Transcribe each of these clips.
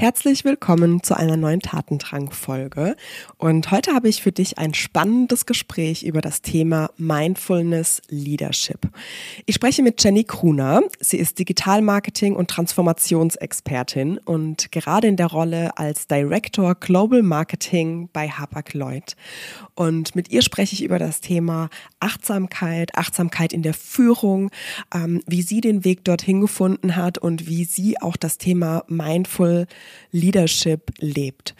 Herzlich willkommen zu einer neuen Tatendrang-Folge. Und heute habe ich für dich ein spannendes Gespräch über das Thema Mindfulness Leadership. Ich spreche mit Jenny Kruner. Sie ist Digitalmarketing- und Transformationsexpertin und gerade in der Rolle als Director Global Marketing bei Hapag-Lloyd. Und mit ihr spreche ich über das Thema Achtsamkeit, Achtsamkeit in der Führung, ähm, wie sie den Weg dorthin gefunden hat und wie sie auch das Thema Mindful Leadership lebt.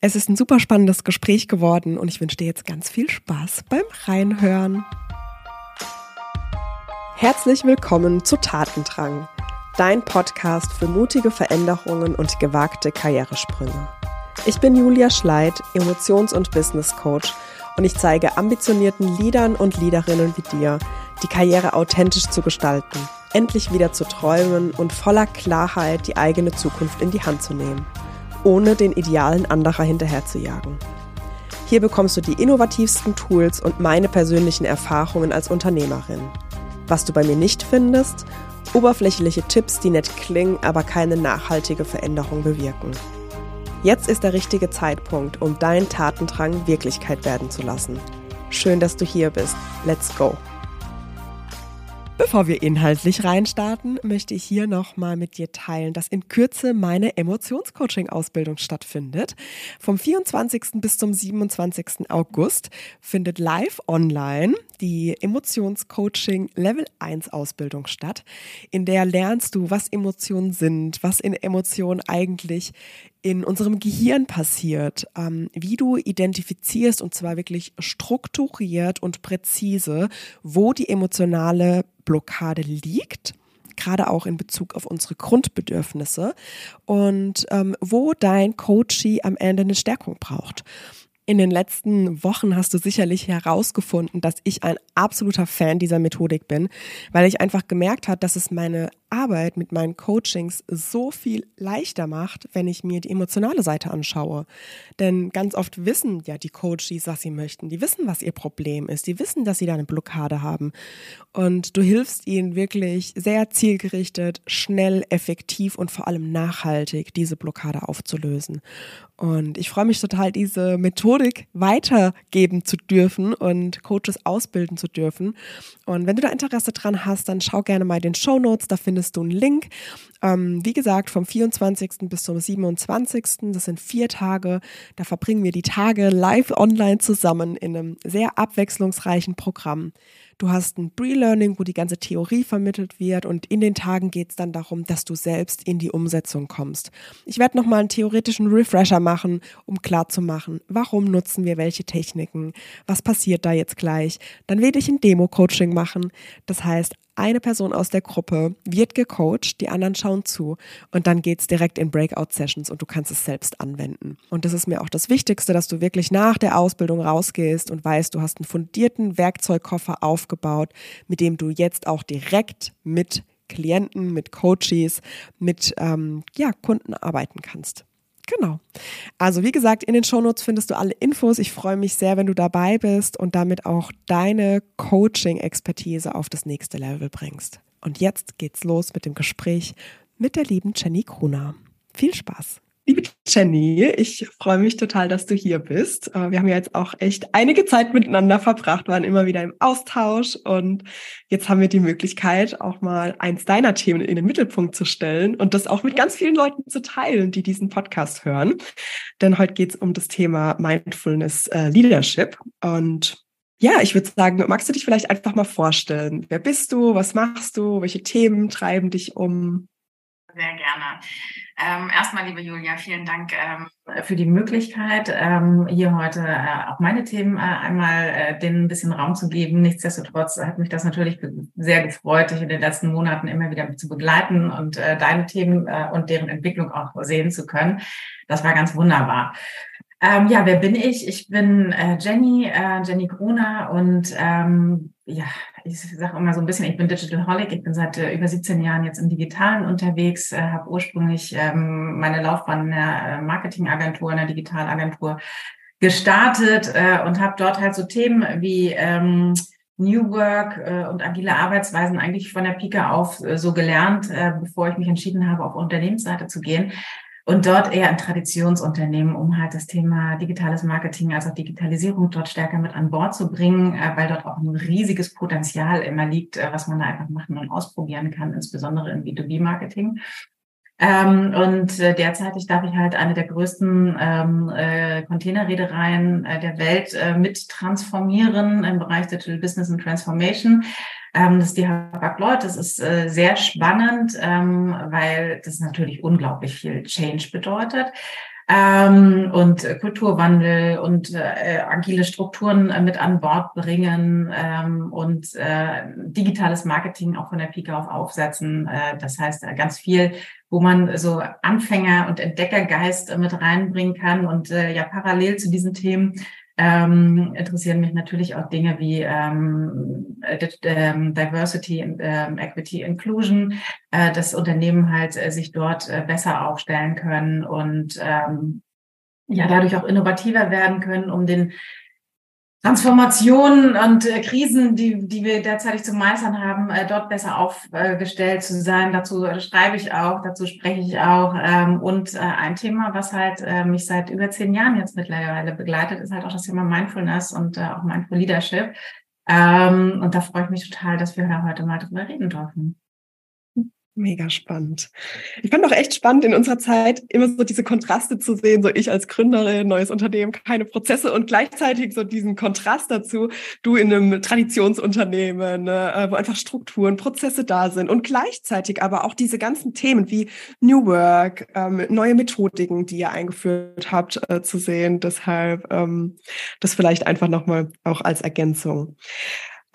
Es ist ein super spannendes Gespräch geworden und ich wünsche dir jetzt ganz viel Spaß beim Reinhören. Herzlich willkommen zu Tatendrang, dein Podcast für mutige Veränderungen und gewagte Karrieresprünge. Ich bin Julia Schleid, Emotions- und Business Coach und ich zeige ambitionierten Leadern und Leaderinnen wie dir, die Karriere authentisch zu gestalten – endlich wieder zu träumen und voller Klarheit die eigene Zukunft in die Hand zu nehmen, ohne den Idealen anderer hinterherzujagen. Hier bekommst du die innovativsten Tools und meine persönlichen Erfahrungen als Unternehmerin. Was du bei mir nicht findest, oberflächliche Tipps, die nett klingen, aber keine nachhaltige Veränderung bewirken. Jetzt ist der richtige Zeitpunkt, um deinen Tatendrang Wirklichkeit werden zu lassen. Schön, dass du hier bist. Let's go! Bevor wir inhaltlich reinstarten, möchte ich hier nochmal mit dir teilen, dass in Kürze meine Emotionscoaching-Ausbildung stattfindet. Vom 24. bis zum 27. August findet live online die Emotionscoaching Level 1 Ausbildung statt, in der lernst du, was Emotionen sind, was in Emotionen eigentlich in unserem Gehirn passiert, ähm, wie du identifizierst und zwar wirklich strukturiert und präzise, wo die emotionale Blockade liegt gerade auch in Bezug auf unsere Grundbedürfnisse und ähm, wo dein Coachie am Ende eine Stärkung braucht. In den letzten Wochen hast du sicherlich herausgefunden, dass ich ein absoluter Fan dieser Methodik bin, weil ich einfach gemerkt habe, dass es meine Arbeit mit meinen Coachings so viel leichter macht, wenn ich mir die emotionale Seite anschaue. Denn ganz oft wissen ja die Coaches, was sie möchten. Die wissen, was ihr Problem ist. Die wissen, dass sie da eine Blockade haben. Und du hilfst ihnen wirklich sehr zielgerichtet, schnell, effektiv und vor allem nachhaltig diese Blockade aufzulösen. Und ich freue mich total, diese Methodik weitergeben zu dürfen und Coaches ausbilden zu dürfen. Und wenn du da Interesse dran hast, dann schau gerne mal den Show Notes. Da findest findest du einen Link. Ähm, wie gesagt, vom 24. bis zum 27. Das sind vier Tage. Da verbringen wir die Tage live online zusammen in einem sehr abwechslungsreichen Programm. Du hast ein Pre-Learning, wo die ganze Theorie vermittelt wird und in den Tagen geht es dann darum, dass du selbst in die Umsetzung kommst. Ich werde nochmal einen theoretischen Refresher machen, um klarzumachen, warum nutzen wir welche Techniken, was passiert da jetzt gleich. Dann werde ich ein Demo-Coaching machen. Das heißt, eine Person aus der Gruppe wird gecoacht, die anderen schauen zu und dann geht's direkt in Breakout-Sessions und du kannst es selbst anwenden. Und das ist mir auch das Wichtigste, dass du wirklich nach der Ausbildung rausgehst und weißt, du hast einen fundierten Werkzeugkoffer aufgebaut, mit dem du jetzt auch direkt mit Klienten, mit Coaches, mit ähm, ja, Kunden arbeiten kannst. Genau. Also wie gesagt, in den Shownotes findest du alle Infos. Ich freue mich sehr, wenn du dabei bist und damit auch deine Coaching-Expertise auf das nächste Level bringst. Und jetzt geht's los mit dem Gespräch mit der lieben Jenny Kruna. Viel Spaß! Liebe Jenny, ich freue mich total, dass du hier bist. Äh, wir haben ja jetzt auch echt einige Zeit miteinander verbracht, waren immer wieder im Austausch und jetzt haben wir die Möglichkeit, auch mal eins deiner Themen in den Mittelpunkt zu stellen und das auch mit ganz vielen Leuten zu teilen, die diesen Podcast hören. Denn heute geht es um das Thema Mindfulness äh, Leadership und ja, ich würde sagen, magst du dich vielleicht einfach mal vorstellen? Wer bist du? Was machst du? Welche Themen treiben dich um? Sehr gerne. Ähm, erstmal, liebe Julia, vielen Dank ähm, für die Möglichkeit, ähm, hier heute äh, auch meine Themen äh, einmal äh, denen ein bisschen Raum zu geben. Nichtsdestotrotz hat mich das natürlich sehr gefreut, dich in den letzten Monaten immer wieder zu begleiten und äh, deine Themen äh, und deren Entwicklung auch sehen zu können. Das war ganz wunderbar. Ähm, ja, wer bin ich? Ich bin äh, Jenny, äh, Jenny Gruner und ähm, ja, ich sage immer so ein bisschen, ich bin Digital Holic. Ich bin seit äh, über 17 Jahren jetzt im Digitalen unterwegs, äh, habe ursprünglich ähm, meine Laufbahn in der äh, Marketingagentur, in der Digitalagentur gestartet äh, und habe dort halt so Themen wie ähm, New Work äh, und agile Arbeitsweisen eigentlich von der Pike auf äh, so gelernt, äh, bevor ich mich entschieden habe, auf Unternehmensseite zu gehen und dort eher ein Traditionsunternehmen, um halt das Thema digitales Marketing, also Digitalisierung dort stärker mit an Bord zu bringen, äh, weil dort auch ein riesiges Potenzial immer liegt, äh, was man da einfach machen und ausprobieren kann, insbesondere im B2B-Marketing. Ähm, und äh, derzeitig darf ich halt eine der größten ähm, äh, Containerreedereien äh, der Welt äh, mit transformieren im Bereich Digital Business and Transformation. Ähm, das Hapag-Lloyd. Das ist äh, sehr spannend, ähm, weil das natürlich unglaublich viel Change bedeutet. Ähm, und äh, Kulturwandel und äh, agile Strukturen äh, mit an Bord bringen ähm, und äh, digitales Marketing auch von der Pike auf aufsetzen. Äh, das heißt, äh, ganz viel, wo man so Anfänger- und Entdeckergeist äh, mit reinbringen kann und äh, ja parallel zu diesen Themen ähm, interessieren mich natürlich auch Dinge wie ähm, ähm, Diversity, ähm, Equity, Inclusion, äh, dass Unternehmen halt äh, sich dort äh, besser aufstellen können und ähm, ja dadurch auch innovativer werden können, um den Transformationen und äh, Krisen, die, die wir derzeit zu meistern haben, äh, dort besser aufgestellt zu sein. Dazu schreibe ich auch, dazu spreche ich auch. Ähm, und äh, ein Thema, was halt äh, mich seit über zehn Jahren jetzt mittlerweile begleitet, ist halt auch das Thema Mindfulness und äh, auch Mindful Leadership. Ähm, und da freue ich mich total, dass wir heute mal drüber reden dürfen. Mega spannend. Ich fand auch echt spannend in unserer Zeit immer so diese Kontraste zu sehen, so ich als Gründerin, neues Unternehmen, keine Prozesse und gleichzeitig so diesen Kontrast dazu, du in einem Traditionsunternehmen, ne, äh, wo einfach Strukturen, Prozesse da sind und gleichzeitig aber auch diese ganzen Themen wie New Work, ähm, neue Methodiken, die ihr eingeführt habt, äh, zu sehen. Deshalb ähm, das vielleicht einfach nochmal auch als Ergänzung.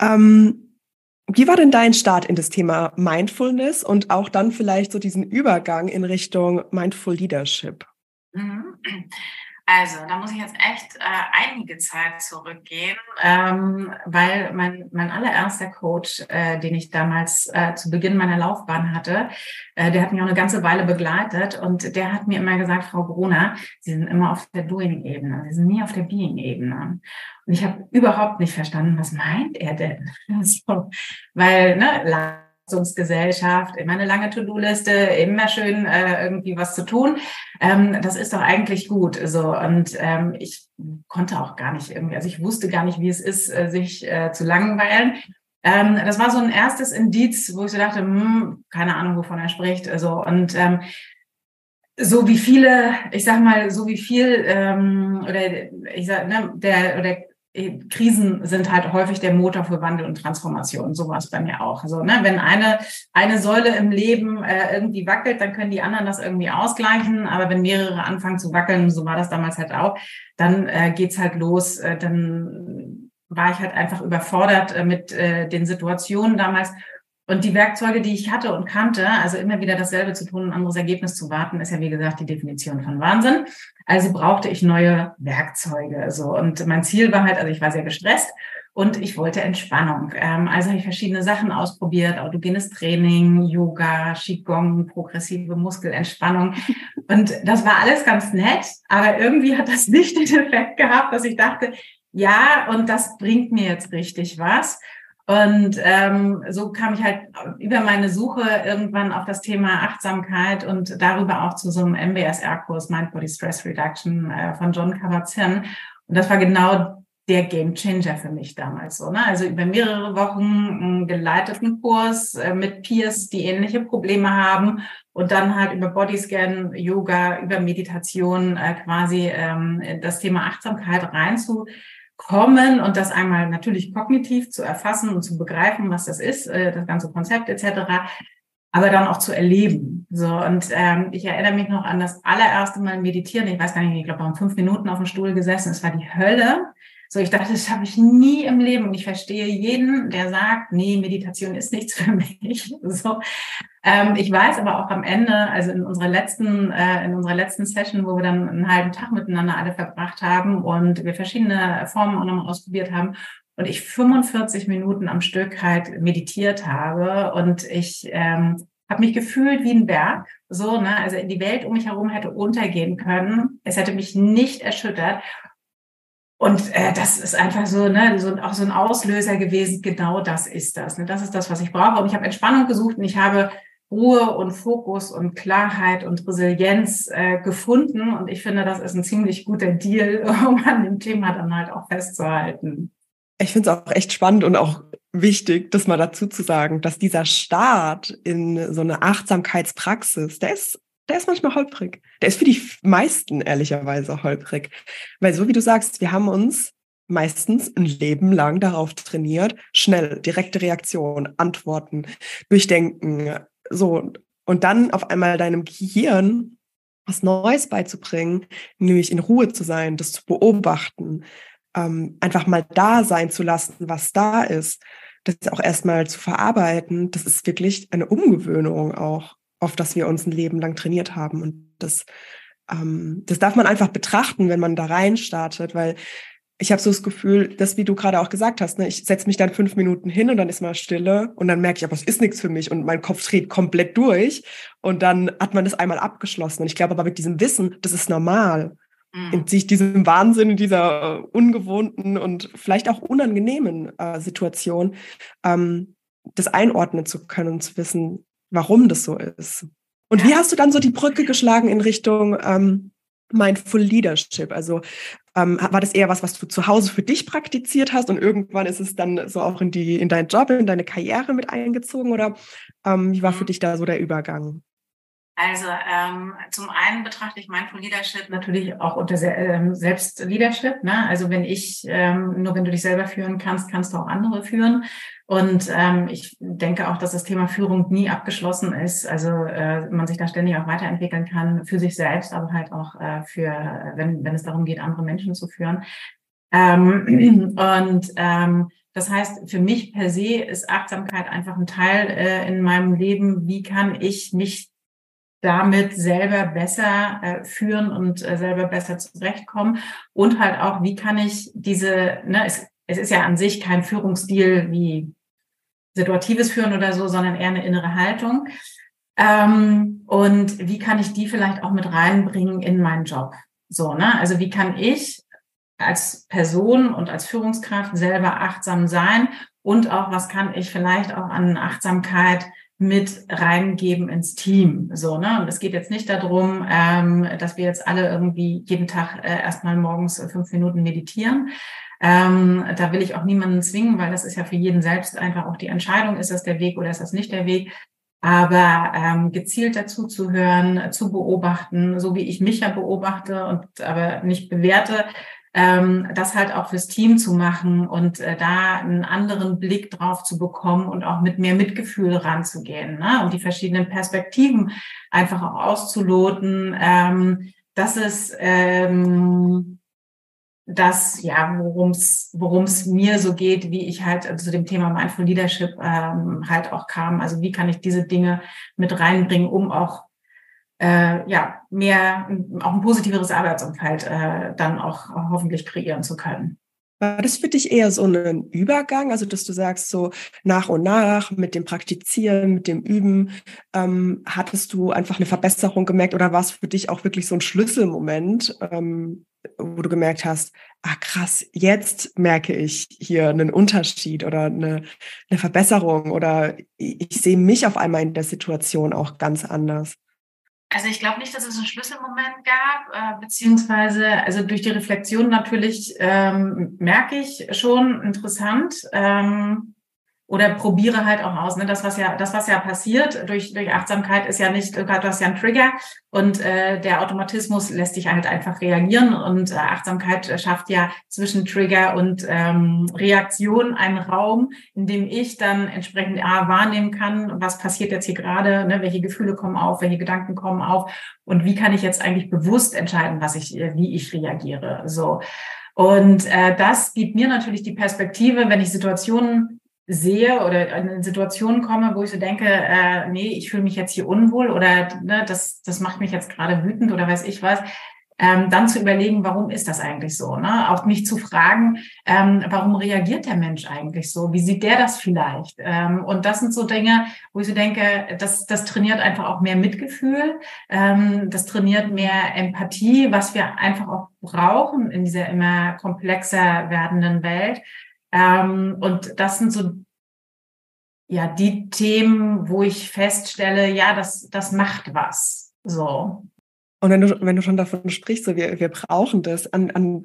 Ähm, wie war denn dein Start in das Thema Mindfulness und auch dann vielleicht so diesen Übergang in Richtung Mindful Leadership? Also, da muss ich jetzt echt äh, einige Zeit zurückgehen, ähm, weil mein, mein allererster Coach, äh, den ich damals äh, zu Beginn meiner Laufbahn hatte, äh, der hat mich auch eine ganze Weile begleitet und der hat mir immer gesagt, Frau Brunner, Sie sind immer auf der Doing-Ebene, Sie sind nie auf der Being-Ebene. Und ich habe überhaupt nicht verstanden, was meint er denn? so, weil, ne, Leistungsgesellschaft, immer eine lange To-Do-Liste, immer schön äh, irgendwie was zu tun. Ähm, das ist doch eigentlich gut. So und ähm, ich konnte auch gar nicht irgendwie, also ich wusste gar nicht, wie es ist, äh, sich äh, zu langweilen. Ähm, das war so ein erstes Indiz, wo ich so dachte, hm, keine Ahnung, wovon er spricht. Also und ähm, so wie viele, ich sag mal, so wie viel ähm, oder ich sag, ne, der oder Krisen sind halt häufig der Motor für Wandel und Transformation. So war es bei mir auch. Also, ne, wenn eine, eine Säule im Leben äh, irgendwie wackelt, dann können die anderen das irgendwie ausgleichen. Aber wenn mehrere anfangen zu wackeln, so war das damals halt auch, dann äh, geht's halt los. Äh, dann war ich halt einfach überfordert äh, mit äh, den Situationen damals und die Werkzeuge, die ich hatte und kannte, also immer wieder dasselbe zu tun, ein anderes Ergebnis zu warten, ist ja wie gesagt die Definition von Wahnsinn. Also brauchte ich neue Werkzeuge. So und mein Ziel war halt, also ich war sehr gestresst und ich wollte Entspannung. Ähm, also habe ich verschiedene Sachen ausprobiert: autogenes Training, Yoga, Qigong, progressive Muskelentspannung. Und das war alles ganz nett, aber irgendwie hat das nicht den Effekt gehabt, dass ich dachte, ja, und das bringt mir jetzt richtig was. Und ähm, so kam ich halt über meine Suche irgendwann auf das Thema Achtsamkeit und darüber auch zu so einem MBSR-Kurs Mind Body Stress Reduction äh, von John Kabat-Zinn. Und das war genau der Game Changer für mich damals so. Ne? Also über mehrere Wochen einen geleiteten Kurs äh, mit Peers, die ähnliche Probleme haben und dann halt über Bodyscan, Yoga, über Meditation äh, quasi ähm, das Thema Achtsamkeit reinzu kommen und das einmal natürlich kognitiv zu erfassen und zu begreifen, was das ist, äh, das ganze Konzept etc., aber dann auch zu erleben. So und ähm, ich erinnere mich noch an das allererste Mal meditieren. Ich weiß gar nicht, ich glaube, um fünf Minuten auf dem Stuhl gesessen. Es war die Hölle. So, ich dachte, das habe ich nie im Leben. Und ich verstehe jeden, der sagt, nee, Meditation ist nichts für mich. So, ähm, ich weiß aber auch am Ende, also in unserer letzten, äh, in unserer letzten Session, wo wir dann einen halben Tag miteinander alle verbracht haben und wir verschiedene Formen auch nochmal ausprobiert haben und ich 45 Minuten am Stück halt meditiert habe und ich ähm, habe mich gefühlt wie ein Berg, so, ne, also die Welt um mich herum hätte untergehen können. Es hätte mich nicht erschüttert. Und äh, das ist einfach so, ne, so auch so ein Auslöser gewesen. Genau das ist das. Ne? Das ist das, was ich brauche. Und ich habe Entspannung gesucht und ich habe Ruhe und Fokus und Klarheit und Resilienz äh, gefunden. Und ich finde, das ist ein ziemlich guter Deal, um an dem Thema dann halt auch festzuhalten. Ich finde es auch echt spannend und auch wichtig, das mal dazu zu sagen, dass dieser Start in so eine Achtsamkeitspraxis, der ist, der ist manchmal holprig. Der ist für die meisten ehrlicherweise holprig. Weil so wie du sagst, wir haben uns meistens ein Leben lang darauf trainiert, schnell, direkte Reaktion, Antworten, Durchdenken, so. Und dann auf einmal deinem Gehirn was Neues beizubringen, nämlich in Ruhe zu sein, das zu beobachten, ähm, einfach mal da sein zu lassen, was da ist, das auch erstmal zu verarbeiten, das ist wirklich eine Umgewöhnung auch, auf das wir uns ein Leben lang trainiert haben. Und das, ähm, das darf man einfach betrachten, wenn man da rein startet, weil ich habe so das Gefühl, dass wie du gerade auch gesagt hast, ne, ich setze mich dann fünf Minuten hin und dann ist mal Stille und dann merke ich, aber es ist nichts für mich und mein Kopf dreht komplett durch und dann hat man das einmal abgeschlossen. Und ich glaube aber mit diesem Wissen, das ist normal mhm. in sich diesem Wahnsinn, in dieser äh, ungewohnten und vielleicht auch unangenehmen äh, Situation, ähm, das einordnen zu können und zu wissen, warum das so ist. Und wie hast du dann so die Brücke geschlagen in Richtung ähm, Mindful Leadership? Also ähm, war das eher was, was du zu Hause für dich praktiziert hast und irgendwann ist es dann so auch in die in deinen Job, in deine Karriere mit eingezogen oder ähm, wie war für mhm. dich da so der Übergang? Also ähm, zum einen betrachte ich Mindful Leadership natürlich auch unter ähm, Selbstleadership. Ne? Also wenn ich, ähm, nur wenn du dich selber führen kannst, kannst du auch andere führen. Und ähm, ich denke auch, dass das Thema Führung nie abgeschlossen ist. Also äh, man sich da ständig auch weiterentwickeln kann für sich selbst, aber halt auch äh, für, wenn, wenn es darum geht, andere Menschen zu führen. Ähm, und ähm, das heißt, für mich per se ist Achtsamkeit einfach ein Teil äh, in meinem Leben. Wie kann ich mich damit selber besser äh, führen und äh, selber besser zurechtkommen und halt auch, wie kann ich diese, ne, es, es ist ja an sich kein Führungsstil wie situatives Führen oder so, sondern eher eine innere Haltung. Ähm, und wie kann ich die vielleicht auch mit reinbringen in meinen Job? So, ne? Also wie kann ich als Person und als Führungskraft selber achtsam sein und auch was kann ich vielleicht auch an Achtsamkeit mit reingeben ins Team. So, ne? Und es geht jetzt nicht darum, ähm, dass wir jetzt alle irgendwie jeden Tag äh, erstmal morgens fünf Minuten meditieren. Ähm, da will ich auch niemanden zwingen, weil das ist ja für jeden selbst einfach auch die Entscheidung, ist das der Weg oder ist das nicht der Weg. Aber ähm, gezielt dazu zu hören, zu beobachten, so wie ich mich ja beobachte und aber nicht bewerte, ähm, das halt auch fürs Team zu machen und äh, da einen anderen Blick drauf zu bekommen und auch mit mehr Mitgefühl ranzugehen ne? und die verschiedenen Perspektiven einfach auch auszuloten. Ähm, das ist ähm, das, ja, worum es mir so geht, wie ich halt zu dem Thema Mindful Leadership ähm, halt auch kam. Also wie kann ich diese Dinge mit reinbringen, um auch äh, ja, mehr, auch ein positiveres Arbeitsumfeld äh, dann auch hoffentlich kreieren zu können. War das für dich eher so ein Übergang, also dass du sagst, so nach und nach mit dem Praktizieren, mit dem Üben, ähm, hattest du einfach eine Verbesserung gemerkt oder war es für dich auch wirklich so ein Schlüsselmoment, ähm, wo du gemerkt hast, ah krass, jetzt merke ich hier einen Unterschied oder eine, eine Verbesserung oder ich, ich sehe mich auf einmal in der Situation auch ganz anders? Also ich glaube nicht, dass es einen Schlüsselmoment gab, äh, beziehungsweise also durch die Reflexion natürlich ähm, merke ich schon interessant. Ähm, oder probiere halt auch aus. Ne? Das, was ja, das, was ja passiert durch, durch Achtsamkeit, ist ja nicht, du hast ja einen Trigger und äh, der Automatismus lässt dich halt einfach reagieren und äh, Achtsamkeit schafft ja zwischen Trigger und ähm, Reaktion einen Raum, in dem ich dann entsprechend A, wahrnehmen kann, was passiert jetzt hier gerade, ne? welche Gefühle kommen auf, welche Gedanken kommen auf und wie kann ich jetzt eigentlich bewusst entscheiden, was ich, wie ich reagiere. So. Und äh, das gibt mir natürlich die Perspektive, wenn ich Situationen sehe oder in eine Situation komme, wo ich so denke, äh, nee, ich fühle mich jetzt hier unwohl oder ne, das, das macht mich jetzt gerade wütend oder weiß ich was, ähm, dann zu überlegen, warum ist das eigentlich so? Ne? Auch mich zu fragen, ähm, warum reagiert der Mensch eigentlich so? Wie sieht der das vielleicht? Ähm, und das sind so Dinge, wo ich so denke, das, das trainiert einfach auch mehr Mitgefühl, ähm, das trainiert mehr Empathie, was wir einfach auch brauchen in dieser immer komplexer werdenden Welt. Ähm, und das sind so ja die Themen, wo ich feststelle, ja, das, das macht was. So. Und wenn du, wenn du schon davon sprichst, so wir, wir brauchen das, an, an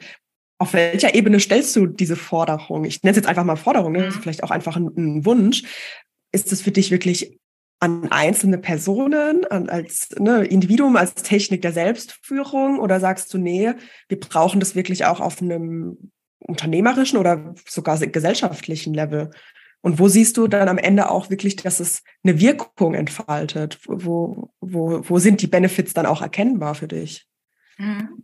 auf welcher Ebene stellst du diese Forderung? Ich nenne es jetzt einfach mal Forderung, ne? mhm. vielleicht auch einfach ein, ein Wunsch. Ist es für dich wirklich an einzelne Personen, an, als ne, Individuum, als Technik der Selbstführung? Oder sagst du, nee, wir brauchen das wirklich auch auf einem unternehmerischen oder sogar gesellschaftlichen Level? Und wo siehst du dann am Ende auch wirklich, dass es eine Wirkung entfaltet? Wo, wo, wo sind die Benefits dann auch erkennbar für dich? Mhm.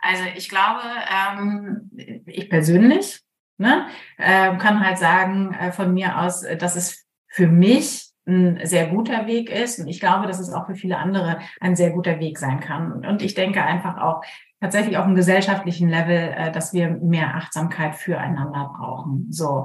Also ich glaube, ähm, ich persönlich ne, äh, kann halt sagen äh, von mir aus, dass es für mich ein sehr guter Weg ist. Und ich glaube, dass es auch für viele andere ein sehr guter Weg sein kann. Und ich denke einfach auch tatsächlich auf einem gesellschaftlichen Level, äh, dass wir mehr Achtsamkeit füreinander brauchen. So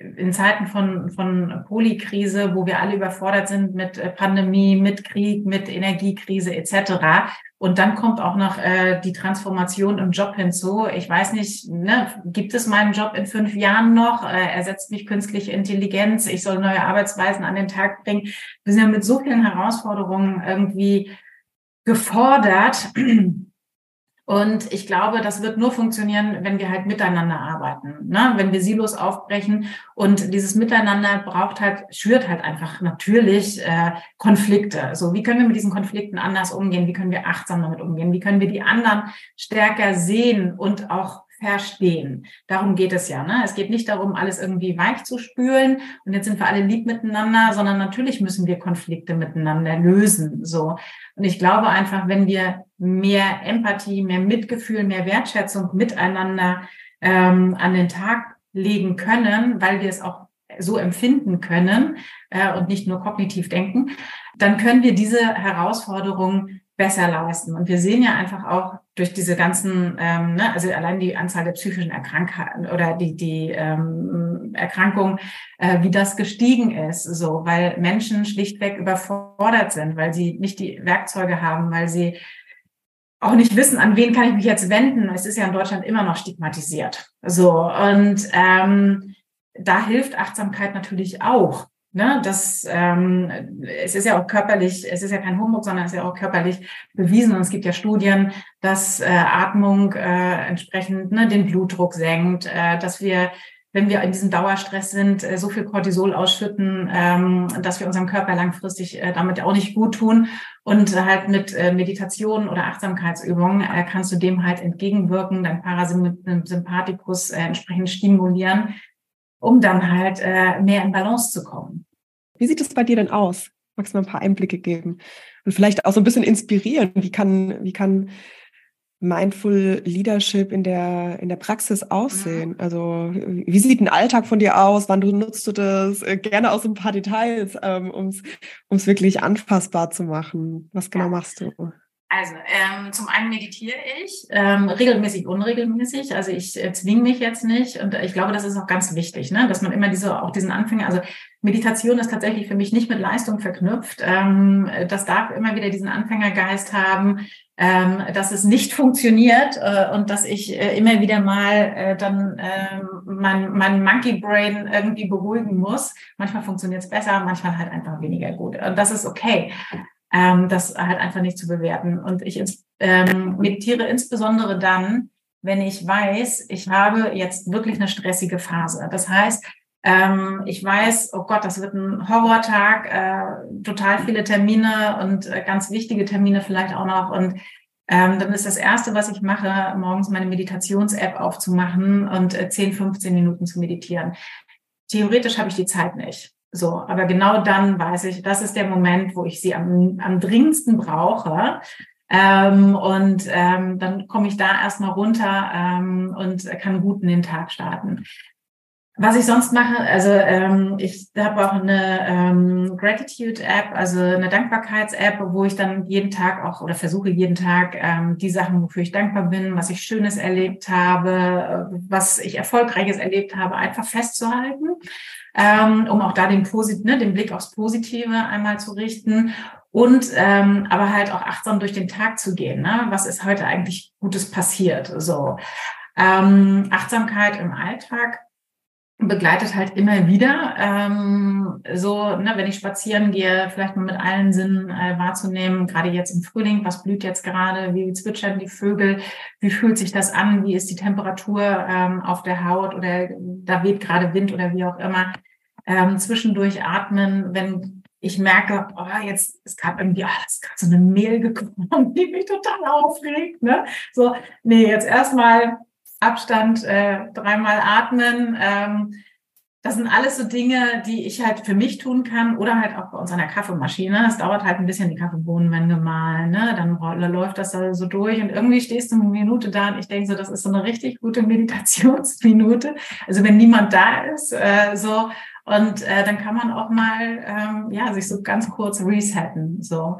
in Zeiten von, von Polykrise, wo wir alle überfordert sind mit äh, Pandemie, mit Krieg, mit Energiekrise etc. Und dann kommt auch noch äh, die Transformation im Job hinzu. Ich weiß nicht, ne, gibt es meinen Job in fünf Jahren noch? Äh, ersetzt mich künstliche Intelligenz? Ich soll neue Arbeitsweisen an den Tag bringen. Wir sind ja mit so vielen Herausforderungen irgendwie gefordert. Und ich glaube, das wird nur funktionieren, wenn wir halt miteinander arbeiten, ne? wenn wir Silos aufbrechen. Und dieses Miteinander braucht halt, schürt halt einfach natürlich äh, Konflikte. So, wie können wir mit diesen Konflikten anders umgehen? Wie können wir achtsam damit umgehen? Wie können wir die anderen stärker sehen und auch verstehen. Darum geht es ja. Ne? Es geht nicht darum, alles irgendwie weich zu spülen und jetzt sind wir alle lieb miteinander, sondern natürlich müssen wir Konflikte miteinander lösen. So. Und ich glaube einfach, wenn wir mehr Empathie, mehr Mitgefühl, mehr Wertschätzung miteinander ähm, an den Tag legen können, weil wir es auch so empfinden können äh, und nicht nur kognitiv denken, dann können wir diese Herausforderung besser leisten. Und wir sehen ja einfach auch durch diese ganzen, ähm, ne, also allein die Anzahl der psychischen Erkrankungen oder die, die ähm, Erkrankung, äh, wie das gestiegen ist, so, weil Menschen schlichtweg überfordert sind, weil sie nicht die Werkzeuge haben, weil sie auch nicht wissen, an wen kann ich mich jetzt wenden. Es ist ja in Deutschland immer noch stigmatisiert. So, und ähm, da hilft Achtsamkeit natürlich auch. Ne, das, ähm, es ist ja auch körperlich, es ist ja kein Humbug, sondern es ist ja auch körperlich bewiesen. Und es gibt ja Studien, dass äh, Atmung äh, entsprechend ne, den Blutdruck senkt, äh, dass wir, wenn wir in diesem Dauerstress sind, äh, so viel Cortisol ausschütten, ähm, dass wir unserem Körper langfristig äh, damit auch nicht gut tun. Und halt mit äh, Meditation oder Achtsamkeitsübungen äh, kannst du dem halt entgegenwirken, dein Parasympathikus entsprechend stimulieren um dann halt mehr in Balance zu kommen. Wie sieht es bei dir denn aus? Magst du mal ein paar Einblicke geben und vielleicht auch so ein bisschen inspirieren? Wie kann, wie kann Mindful Leadership in der, in der Praxis aussehen? Mhm. Also, wie sieht ein Alltag von dir aus? Wann du nutzt du das? Äh, gerne auch so ein paar Details, ähm, um es wirklich anfassbar zu machen. Was genau ja. machst du? Also ähm, zum einen meditiere ich ähm, regelmäßig, unregelmäßig. Also ich äh, zwinge mich jetzt nicht und ich glaube, das ist auch ganz wichtig, ne? dass man immer diese auch diesen Anfänger. Also Meditation ist tatsächlich für mich nicht mit Leistung verknüpft. Ähm, das darf immer wieder diesen Anfängergeist haben, ähm, dass es nicht funktioniert äh, und dass ich äh, immer wieder mal äh, dann äh, mein, mein Monkey Brain irgendwie beruhigen muss. Manchmal funktioniert es besser, manchmal halt einfach weniger gut. Und das ist okay ähm, das halt einfach nicht zu bewerten. Und ich ähm, meditiere insbesondere dann, wenn ich weiß, ich habe jetzt wirklich eine stressige Phase. Das heißt, ähm, ich weiß, oh Gott, das wird ein Horrortag, äh, total viele Termine und äh, ganz wichtige Termine vielleicht auch noch. Und ähm, dann ist das Erste, was ich mache, morgens meine Meditations-App aufzumachen und äh, 10, 15 Minuten zu meditieren. Theoretisch habe ich die Zeit nicht. So, aber genau dann weiß ich, das ist der Moment, wo ich sie am, am dringendsten brauche. Ähm, und ähm, dann komme ich da erstmal runter ähm, und kann gut in den Tag starten. Was ich sonst mache, also ähm, ich habe auch eine ähm, Gratitude-App, also eine Dankbarkeits-App, wo ich dann jeden Tag auch oder versuche jeden Tag ähm, die Sachen, wofür ich dankbar bin, was ich Schönes erlebt habe, was ich Erfolgreiches erlebt habe, einfach festzuhalten ähm, um auch da den, Posit ne, den Blick aufs Positive einmal zu richten und ähm, aber halt auch achtsam durch den Tag zu gehen. Ne? Was ist heute eigentlich Gutes passiert? So ähm, Achtsamkeit im Alltag begleitet halt immer wieder. Ähm, so, ne, wenn ich spazieren gehe, vielleicht mal mit allen Sinnen äh, wahrzunehmen, gerade jetzt im Frühling, was blüht jetzt gerade, wie zwitschern die Vögel, wie fühlt sich das an, wie ist die Temperatur ähm, auf der Haut oder da weht gerade Wind oder wie auch immer. Ähm, zwischendurch atmen, wenn ich merke, oh, jetzt ist gerade irgendwie, oh, ist gerade so eine Mail gekommen, die mich total aufregt. Ne? So, nee, jetzt erstmal Abstand, äh, dreimal atmen. Ähm, das sind alles so Dinge, die ich halt für mich tun kann oder halt auch bei uns an der Kaffeemaschine. Es dauert halt ein bisschen, die Kaffeebohnen werden gemahlen, ne? dann läuft das da so durch und irgendwie stehst du eine Minute da und ich denke so, das ist so eine richtig gute Meditationsminute. Also wenn niemand da ist, äh, so und äh, dann kann man auch mal ähm, ja sich so ganz kurz resetten, so.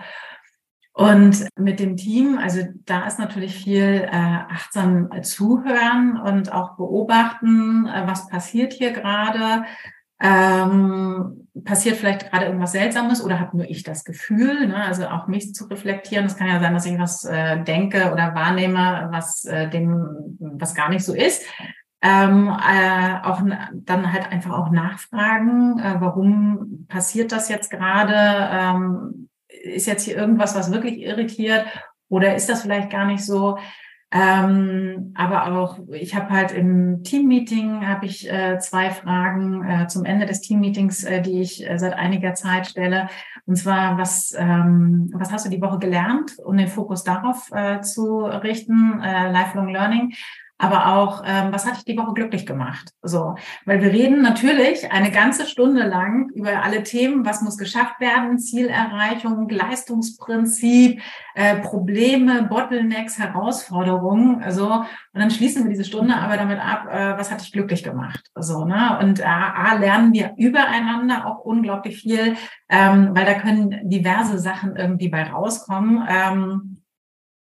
Und mit dem Team, also da ist natürlich viel äh, achtsam zuhören und auch beobachten, äh, was passiert hier gerade. Ähm, passiert vielleicht gerade irgendwas Seltsames oder habe nur ich das Gefühl, ne? also auch mich zu reflektieren. Es kann ja sein, dass ich was äh, denke oder wahrnehme, was äh, dem, was gar nicht so ist. Ähm, äh, auch dann halt einfach auch nachfragen, äh, warum passiert das jetzt gerade? Ähm, ist jetzt hier irgendwas, was wirklich irritiert oder ist das vielleicht gar nicht so? Ähm, aber auch, ich habe halt im Teammeeting habe ich äh, zwei Fragen äh, zum Ende des Teammeetings, äh, die ich äh, seit einiger Zeit stelle. Und zwar, was, ähm, was hast du die Woche gelernt, um den Fokus darauf äh, zu richten, äh, Lifelong Learning aber auch, ähm, was hat dich die Woche glücklich gemacht? So, weil wir reden natürlich eine ganze Stunde lang über alle Themen, was muss geschafft werden, Zielerreichung, Leistungsprinzip, äh, Probleme, Bottlenecks, Herausforderungen. So, und dann schließen wir diese Stunde aber damit ab, äh, was hat dich glücklich gemacht? So, ne? Und äh, A, lernen wir übereinander auch unglaublich viel, ähm, weil da können diverse Sachen irgendwie bei rauskommen. Ähm,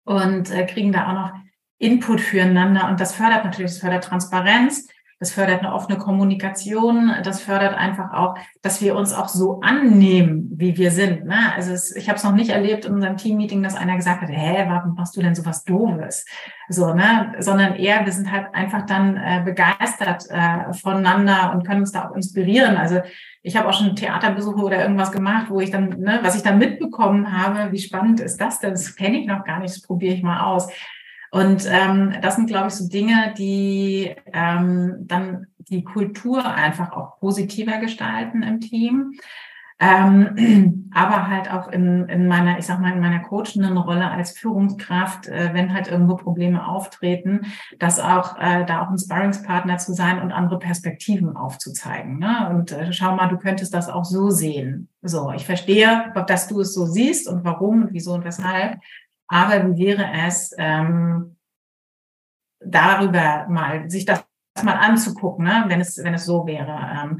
und äh, kriegen da auch noch Input füreinander und das fördert natürlich, das fördert Transparenz, das fördert eine offene Kommunikation, das fördert einfach auch, dass wir uns auch so annehmen, wie wir sind. Ne? Also es, ich habe es noch nicht erlebt in unserem Teammeeting, dass einer gesagt hat, hä, warum machst du denn so was Doofes? So, ne? Sondern eher, wir sind halt einfach dann äh, begeistert äh, voneinander und können uns da auch inspirieren. Also ich habe auch schon Theaterbesuche oder irgendwas gemacht, wo ich dann, ne, was ich dann mitbekommen habe, wie spannend ist das denn? Das kenne ich noch gar nicht, das probiere ich mal aus. Und ähm, das sind, glaube ich, so Dinge, die ähm, dann die Kultur einfach auch positiver gestalten im Team. Ähm, aber halt auch in, in meiner, ich sag mal, in meiner coachenden Rolle als Führungskraft, äh, wenn halt irgendwo Probleme auftreten, dass auch äh, da auch ein Sparringspartner zu sein und andere Perspektiven aufzuzeigen. Ne? Und äh, schau mal, du könntest das auch so sehen. So, ich verstehe, dass du es so siehst und warum und wieso und weshalb. Aber wie wäre es, ähm, darüber mal, sich das mal anzugucken, ne? wenn es, wenn es so wäre. Ähm,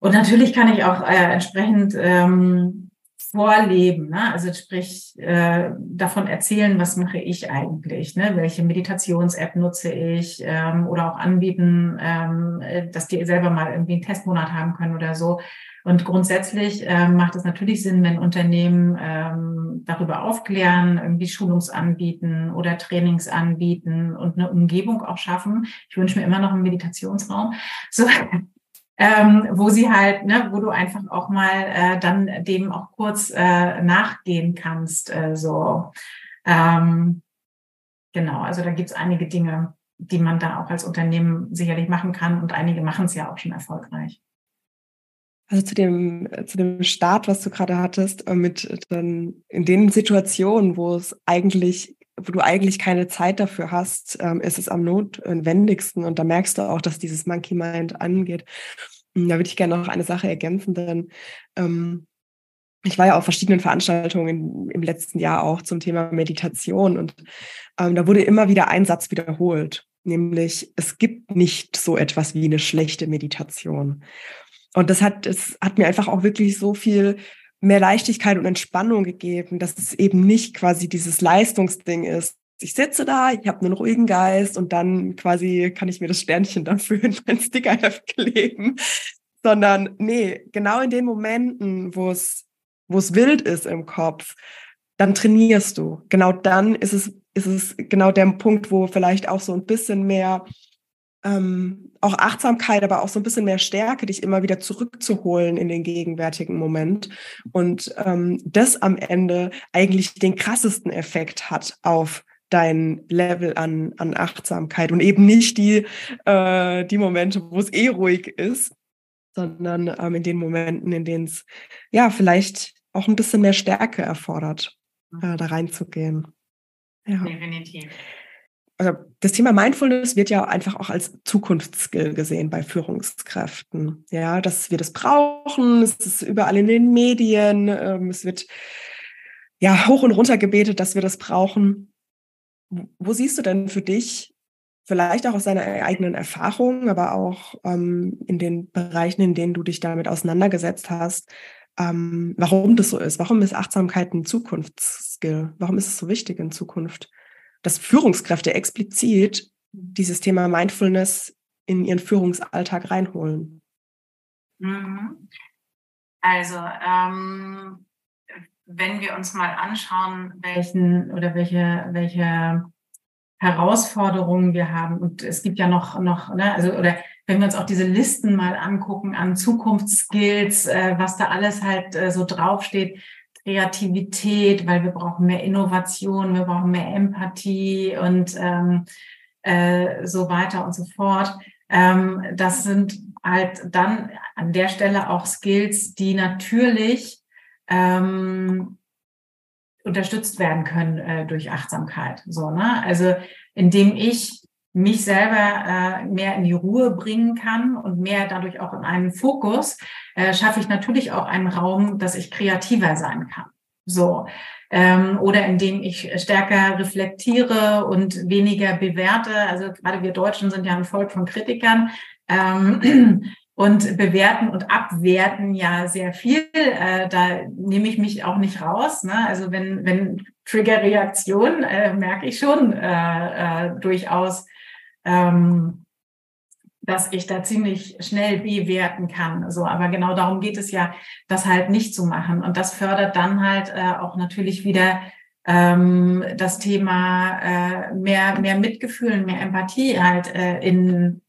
und natürlich kann ich auch äh, entsprechend ähm, vorleben, ne? also sprich äh, davon erzählen, was mache ich eigentlich, ne? welche Meditations-App nutze ich ähm, oder auch anbieten, ähm, äh, dass die selber mal irgendwie einen Testmonat haben können oder so. Und grundsätzlich äh, macht es natürlich Sinn, wenn Unternehmen ähm, darüber aufklären, irgendwie Schulungs anbieten oder Trainings anbieten und eine Umgebung auch schaffen. Ich wünsche mir immer noch einen Meditationsraum, so, ähm, wo sie halt, ne, wo du einfach auch mal äh, dann dem auch kurz äh, nachgehen kannst. Äh, so ähm, genau, also da gibt's einige Dinge, die man da auch als Unternehmen sicherlich machen kann und einige machen es ja auch schon erfolgreich. Also zu dem, zu dem Start, was du gerade hattest, äh, mit dann in den Situationen, wo es eigentlich, wo du eigentlich keine Zeit dafür hast, ähm, ist es am notwendigsten. Und da merkst du auch, dass dieses Monkey Mind angeht. Und da würde ich gerne noch eine Sache ergänzen, denn ähm, ich war ja auf verschiedenen Veranstaltungen im letzten Jahr auch zum Thema Meditation und ähm, da wurde immer wieder ein Satz wiederholt, nämlich es gibt nicht so etwas wie eine schlechte Meditation. Und das hat, es hat mir einfach auch wirklich so viel mehr Leichtigkeit und Entspannung gegeben, dass es eben nicht quasi dieses Leistungsding ist. Ich sitze da, ich habe einen ruhigen Geist und dann quasi kann ich mir das Sternchen dafür in mein Stickerheft kleben, sondern nee, genau in den Momenten, wo es wo es wild ist im Kopf, dann trainierst du. Genau dann ist es ist es genau der Punkt, wo vielleicht auch so ein bisschen mehr ähm, auch Achtsamkeit, aber auch so ein bisschen mehr Stärke, dich immer wieder zurückzuholen in den gegenwärtigen Moment. Und ähm, das am Ende eigentlich den krassesten Effekt hat auf dein Level an, an Achtsamkeit und eben nicht die, äh, die Momente, wo es eh ruhig ist, sondern ähm, in den Momenten, in denen es ja vielleicht auch ein bisschen mehr Stärke erfordert, äh, da reinzugehen. Ja. Definitiv. Also das Thema Mindfulness wird ja einfach auch als Zukunftsskill gesehen bei Führungskräften. Ja, dass wir das brauchen, es ist überall in den Medien, ähm, es wird ja hoch und runter gebetet, dass wir das brauchen. Wo siehst du denn für dich, vielleicht auch aus deiner eigenen Erfahrung, aber auch ähm, in den Bereichen, in denen du dich damit auseinandergesetzt hast, ähm, warum das so ist? Warum ist Achtsamkeit ein Zukunftsskill? Warum ist es so wichtig in Zukunft, dass Führungskräfte explizit dieses Thema Mindfulness in ihren Führungsalltag reinholen? Mhm. Also, ähm, wenn wir uns mal anschauen, welchen oder welche, welche Herausforderungen wir haben, und es gibt ja noch, noch, ne, also, oder wenn wir uns auch diese Listen mal angucken an Zukunftsskills, äh, was da alles halt äh, so draufsteht, Kreativität, weil wir brauchen mehr Innovation, wir brauchen mehr Empathie und ähm, äh, so weiter und so fort. Ähm, das sind halt dann an der Stelle auch Skills, die natürlich ähm, unterstützt werden können äh, durch Achtsamkeit. So, ne? Also indem ich mich selber äh, mehr in die Ruhe bringen kann und mehr dadurch auch in einen Fokus, äh, schaffe ich natürlich auch einen Raum, dass ich kreativer sein kann. So. Ähm, oder indem ich stärker reflektiere und weniger bewerte. Also gerade wir Deutschen sind ja ein Volk von Kritikern. Ähm, und bewerten und abwerten ja sehr viel. Äh, da nehme ich mich auch nicht raus. Ne? Also wenn, wenn Triggerreaktion, äh, merke ich schon äh, äh, durchaus, ähm, dass ich da ziemlich schnell bewerten kann. So, aber genau darum geht es ja, das halt nicht zu machen. Und das fördert dann halt äh, auch natürlich wieder ähm, das Thema äh, mehr, mehr Mitgefühl, mehr Empathie halt äh, in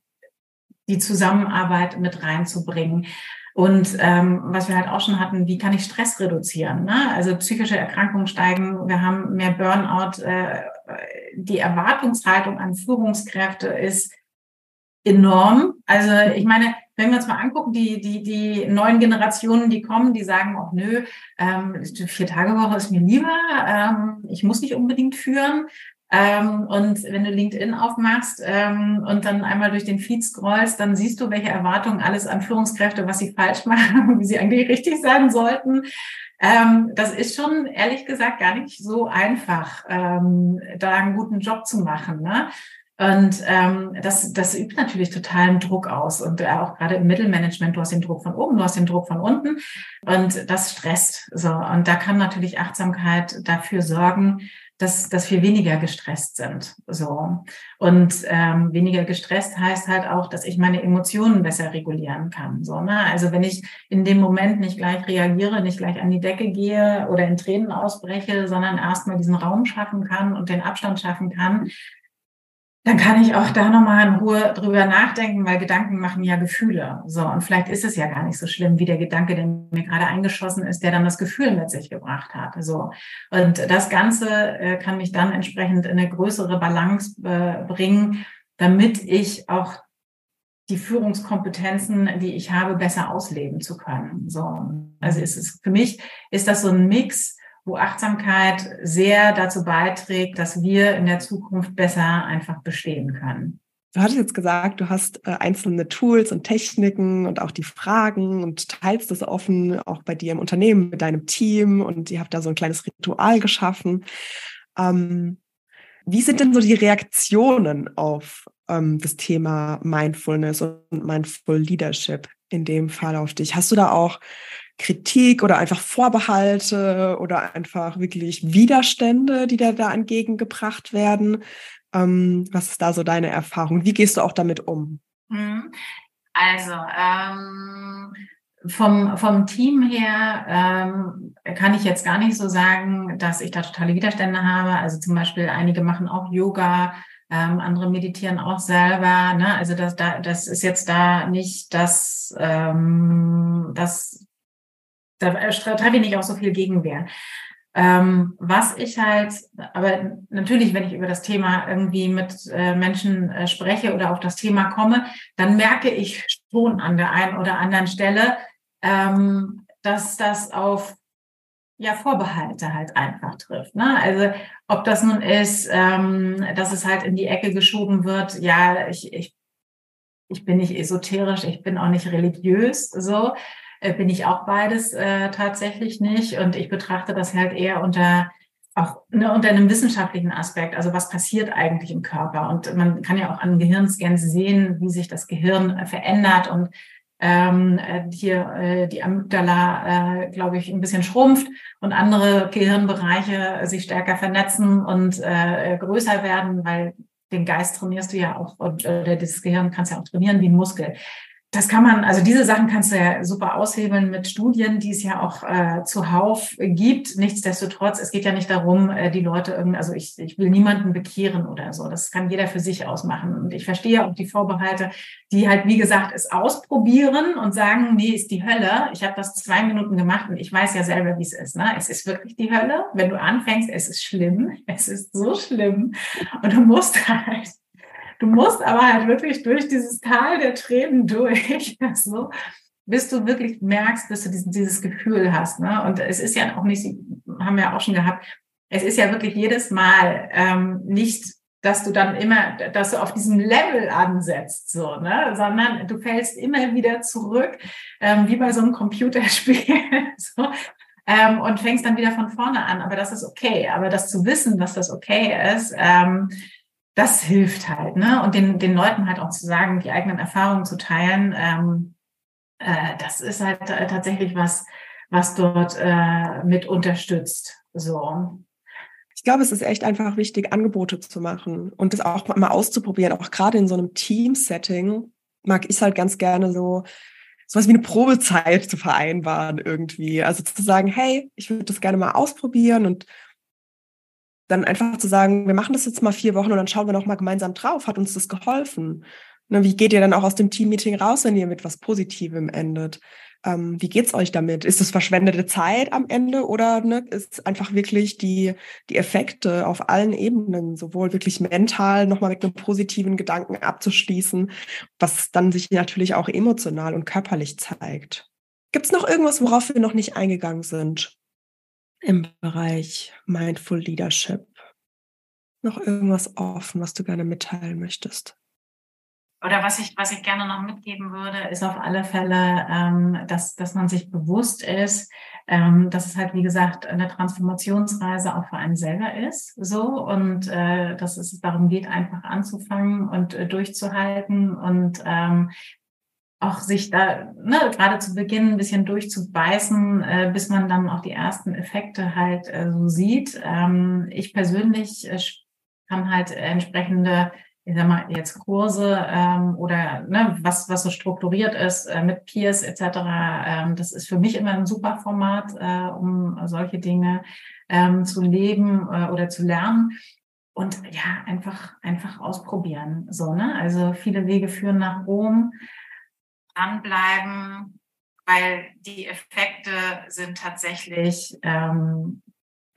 die Zusammenarbeit mit reinzubringen. Und ähm, was wir halt auch schon hatten, wie kann ich Stress reduzieren? Ne? Also psychische Erkrankungen steigen, wir haben mehr Burnout, äh, die Erwartungshaltung an Führungskräfte ist enorm. Also ich meine, wenn wir uns mal angucken, die, die, die neuen Generationen, die kommen, die sagen auch, nö, ähm, vier Tage Woche ist mir lieber, ähm, ich muss nicht unbedingt führen. Ähm, und wenn du LinkedIn aufmachst ähm, und dann einmal durch den Feed scrollst, dann siehst du, welche Erwartungen alles an Führungskräfte, was sie falsch machen, wie sie eigentlich richtig sein sollten. Ähm, das ist schon, ehrlich gesagt, gar nicht so einfach, ähm, da einen guten Job zu machen. Ne? Und ähm, das, das übt natürlich totalen Druck aus. Und äh, auch gerade im Mittelmanagement, du hast den Druck von oben, du hast den Druck von unten. Und das stresst. So. Und da kann natürlich Achtsamkeit dafür sorgen, dass, dass wir weniger gestresst sind. So. Und ähm, weniger gestresst heißt halt auch, dass ich meine Emotionen besser regulieren kann. So, ne? Also wenn ich in dem Moment nicht gleich reagiere, nicht gleich an die Decke gehe oder in Tränen ausbreche, sondern erstmal diesen Raum schaffen kann und den Abstand schaffen kann, dann kann ich auch da nochmal in Ruhe drüber nachdenken, weil Gedanken machen ja Gefühle. So, und vielleicht ist es ja gar nicht so schlimm, wie der Gedanke, der mir gerade eingeschossen ist, der dann das Gefühl mit sich gebracht hat. So. Und das Ganze äh, kann mich dann entsprechend in eine größere Balance äh, bringen, damit ich auch die Führungskompetenzen, die ich habe, besser ausleben zu können. So. Also ist es, für mich ist das so ein Mix, wo Achtsamkeit sehr dazu beiträgt, dass wir in der Zukunft besser einfach bestehen können. Du hattest jetzt gesagt, du hast äh, einzelne Tools und Techniken und auch die Fragen und teilst das offen, auch bei dir im Unternehmen, mit deinem Team und ihr habt da so ein kleines Ritual geschaffen. Ähm, wie sind denn so die Reaktionen auf ähm, das Thema Mindfulness und Mindful Leadership in dem Fall auf dich? Hast du da auch Kritik oder einfach Vorbehalte oder einfach wirklich Widerstände, die da, da entgegengebracht werden? Ähm, was ist da so deine Erfahrung? Wie gehst du auch damit um? Mhm. Also, ähm, vom, vom Team her ähm, kann ich jetzt gar nicht so sagen, dass ich da totale Widerstände habe. Also zum Beispiel einige machen auch Yoga, Ähm, andere meditieren auch selber. Ne? Also das, da, das ist jetzt da nicht das, ähm, das da treffe ich nicht auch so viel Gegenwehr. Ähm, was ich halt, aber natürlich, wenn ich über das Thema irgendwie mit äh, Menschen äh, spreche oder auf das Thema komme, dann merke ich schon an der einen oder anderen Stelle, ähm, dass das auf ja Vorbehalte halt einfach trifft. Ne? Also ob das nun ist, ähm, dass es halt in die Ecke geschoben wird, ja, ich, ich, ich bin nicht esoterisch, ich bin auch nicht religiös, so äh, bin ich auch beides äh, tatsächlich nicht. Und ich betrachte das halt eher unter auch ne, unter einem wissenschaftlichen Aspekt. Also was passiert eigentlich im Körper? Und man kann ja auch an Gehirnscans sehen, wie sich das Gehirn äh, verändert und ähm, äh, hier äh, die Amygdala, äh, glaube ich, ein bisschen schrumpft und andere Gehirnbereiche sich stärker vernetzen und äh, größer werden, weil den Geist trainierst du ja auch und äh, das Gehirn kannst ja auch trainieren wie ein Muskel das kann man, also diese Sachen kannst du ja super aushebeln mit Studien, die es ja auch äh, zuhauf gibt. Nichtsdestotrotz, es geht ja nicht darum, äh, die Leute irgendwie, also ich, ich will niemanden bekehren oder so. Das kann jeder für sich ausmachen. Und ich verstehe auch die Vorbehalte, die halt, wie gesagt, es ausprobieren und sagen, nee, ist die Hölle. Ich habe das zwei Minuten gemacht und ich weiß ja selber, wie es ist. Ne? Es ist wirklich die Hölle. Wenn du anfängst, es ist schlimm. Es ist so schlimm. Und du musst halt Du musst aber halt wirklich durch dieses Tal der Tränen durch, so, bis du wirklich merkst, bis du diesen, dieses Gefühl hast. Ne? Und es ist ja auch nicht, haben wir ja auch schon gehabt, es ist ja wirklich jedes Mal ähm, nicht dass du dann immer, dass du auf diesem Level ansetzt, so, ne, sondern du fällst immer wieder zurück, ähm, wie bei so einem Computerspiel, so, ähm, und fängst dann wieder von vorne an. Aber das ist okay. Aber das zu wissen, dass das okay ist, ähm, das hilft halt, ne? Und den, den Leuten halt auch zu sagen, die eigenen Erfahrungen zu teilen, ähm, äh, das ist halt äh, tatsächlich was, was dort äh, mit unterstützt. So. Ich glaube, es ist echt einfach wichtig, Angebote zu machen und das auch mal auszuprobieren. Auch gerade in so einem Team-Setting mag ich halt ganz gerne so, sowas wie eine Probezeit zu vereinbaren irgendwie. Also zu sagen, hey, ich würde das gerne mal ausprobieren und dann einfach zu sagen, wir machen das jetzt mal vier Wochen und dann schauen wir noch mal gemeinsam drauf. Hat uns das geholfen? Ne, wie geht ihr dann auch aus dem Teammeeting raus, wenn ihr mit was Positivem endet? Ähm, wie geht's euch damit? Ist es verschwendete Zeit am Ende oder ne, ist einfach wirklich die, die Effekte auf allen Ebenen, sowohl wirklich mental nochmal mit einem positiven Gedanken abzuschließen, was dann sich natürlich auch emotional und körperlich zeigt? Gibt's noch irgendwas, worauf wir noch nicht eingegangen sind? Im Bereich Mindful Leadership noch irgendwas offen, was du gerne mitteilen möchtest? Oder was ich, was ich gerne noch mitgeben würde, ist auf alle Fälle, ähm, dass, dass man sich bewusst ist, ähm, dass es halt, wie gesagt, eine Transformationsreise auch für einen selber ist, so, und äh, dass es darum geht, einfach anzufangen und äh, durchzuhalten und ähm, auch sich da ne, gerade zu Beginn ein bisschen durchzubeißen, äh, bis man dann auch die ersten Effekte halt äh, so sieht. Ähm, ich persönlich äh, kann halt entsprechende, ich sag mal, jetzt Kurse ähm, oder ne, was, was so strukturiert ist äh, mit Peers etc. Ähm, das ist für mich immer ein super Format, äh, um solche Dinge ähm, zu leben äh, oder zu lernen und ja, einfach, einfach ausprobieren. So, ne? Also viele Wege führen nach Rom dranbleiben, weil die Effekte sind tatsächlich, ähm,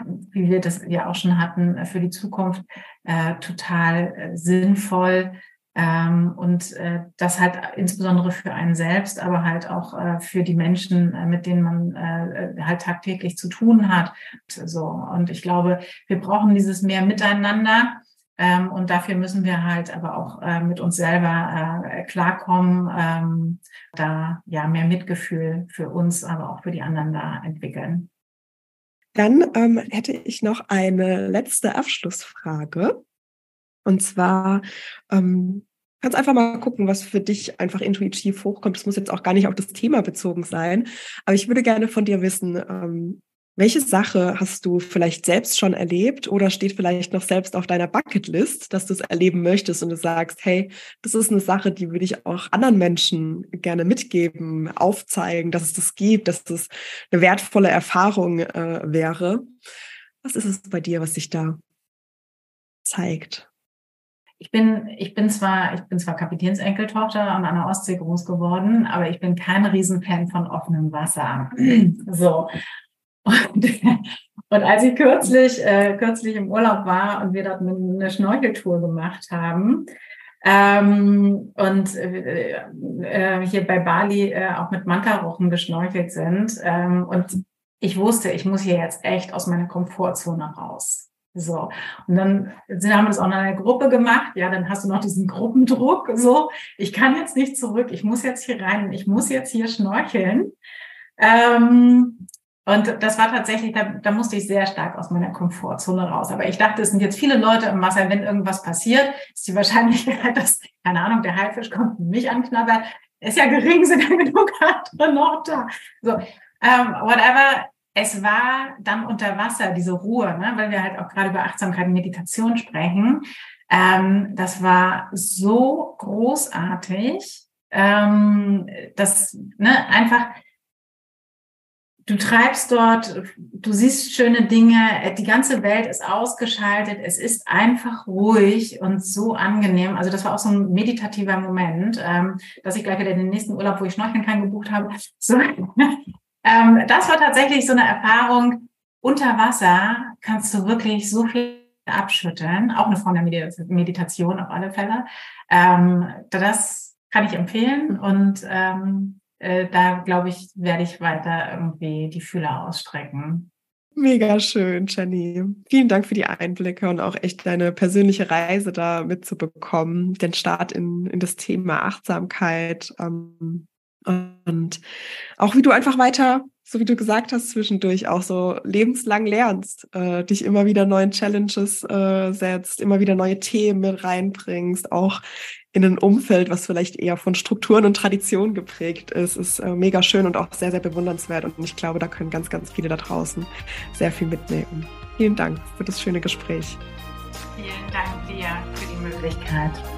wie wir das ja auch schon hatten, für die Zukunft äh, total äh, sinnvoll. Ähm, und äh, das halt insbesondere für einen selbst, aber halt auch äh, für die Menschen, äh, mit denen man äh, halt tagtäglich zu tun hat. So. Und ich glaube, wir brauchen dieses mehr Miteinander. Ähm, und dafür müssen wir halt aber auch äh, mit uns selber äh, klarkommen, ähm, da ja mehr Mitgefühl für uns, aber auch für die anderen da entwickeln. Dann ähm, hätte ich noch eine letzte Abschlussfrage. Und zwar, ähm, kannst einfach mal gucken, was für dich einfach intuitiv hochkommt. Das muss jetzt auch gar nicht auf das Thema bezogen sein. Aber ich würde gerne von dir wissen, ähm, welche Sache hast du vielleicht selbst schon erlebt oder steht vielleicht noch selbst auf deiner Bucketlist, dass du es erleben möchtest und du sagst, hey, das ist eine Sache, die würde ich auch anderen Menschen gerne mitgeben, aufzeigen, dass es das gibt, dass das eine wertvolle Erfahrung äh, wäre. Was ist es bei dir, was sich da zeigt? ich bin, ich bin zwar, ich bin zwar Kapitänsenkeltochter und an der Ostsee groß geworden, aber ich bin kein Riesenfan von offenem Wasser. so. Und, und als ich kürzlich, äh, kürzlich im Urlaub war und wir dort eine, Schnorcheltour gemacht haben, ähm, und äh, äh, hier bei Bali äh, auch mit Manta-Rochen geschnorchelt sind. Ähm, und ich wusste, ich muss hier jetzt echt aus meiner Komfortzone raus. So. Und dann sind, haben wir das auch in einer Gruppe gemacht. Ja, dann hast du noch diesen Gruppendruck. So, ich kann jetzt nicht zurück. Ich muss jetzt hier rein. Ich muss jetzt hier schnorcheln. Ähm, und das war tatsächlich, da, da musste ich sehr stark aus meiner Komfortzone raus. Aber ich dachte, es sind jetzt viele Leute im Wasser, wenn irgendwas passiert, ist die Wahrscheinlichkeit, dass, keine Ahnung, der Haifisch kommt und mich anknabbert, ist ja gering, sind ja genug andere noch da. So, ähm, whatever. Es war dann unter Wasser, diese Ruhe, ne, weil wir halt auch gerade über Achtsamkeit und Meditation sprechen. Ähm, das war so großartig, ähm, dass ne, einfach du treibst dort, du siehst schöne Dinge, die ganze Welt ist ausgeschaltet, es ist einfach ruhig und so angenehm. Also das war auch so ein meditativer Moment, ähm, dass ich gleich wieder den nächsten Urlaub, wo ich schnorcheln kann, gebucht habe. So, ähm, das war tatsächlich so eine Erfahrung. Unter Wasser kannst du wirklich so viel abschütteln, auch eine Form der Meditation auf alle Fälle. Ähm, das kann ich empfehlen und äh, da glaube ich, werde ich weiter irgendwie die Fühler ausstrecken. Mega schön, Jenny. Vielen Dank für die Einblicke und auch echt deine persönliche Reise da mitzubekommen, den Start in, in das Thema Achtsamkeit ähm, und auch wie du einfach weiter, so wie du gesagt hast, zwischendurch auch so lebenslang lernst, äh, dich immer wieder neuen Challenges äh, setzt, immer wieder neue Themen reinbringst, auch in ein Umfeld, was vielleicht eher von Strukturen und Traditionen geprägt ist, ist äh, mega schön und auch sehr, sehr bewundernswert. Und ich glaube, da können ganz, ganz viele da draußen sehr viel mitnehmen. Vielen Dank für das schöne Gespräch. Vielen Dank dir für die Möglichkeit.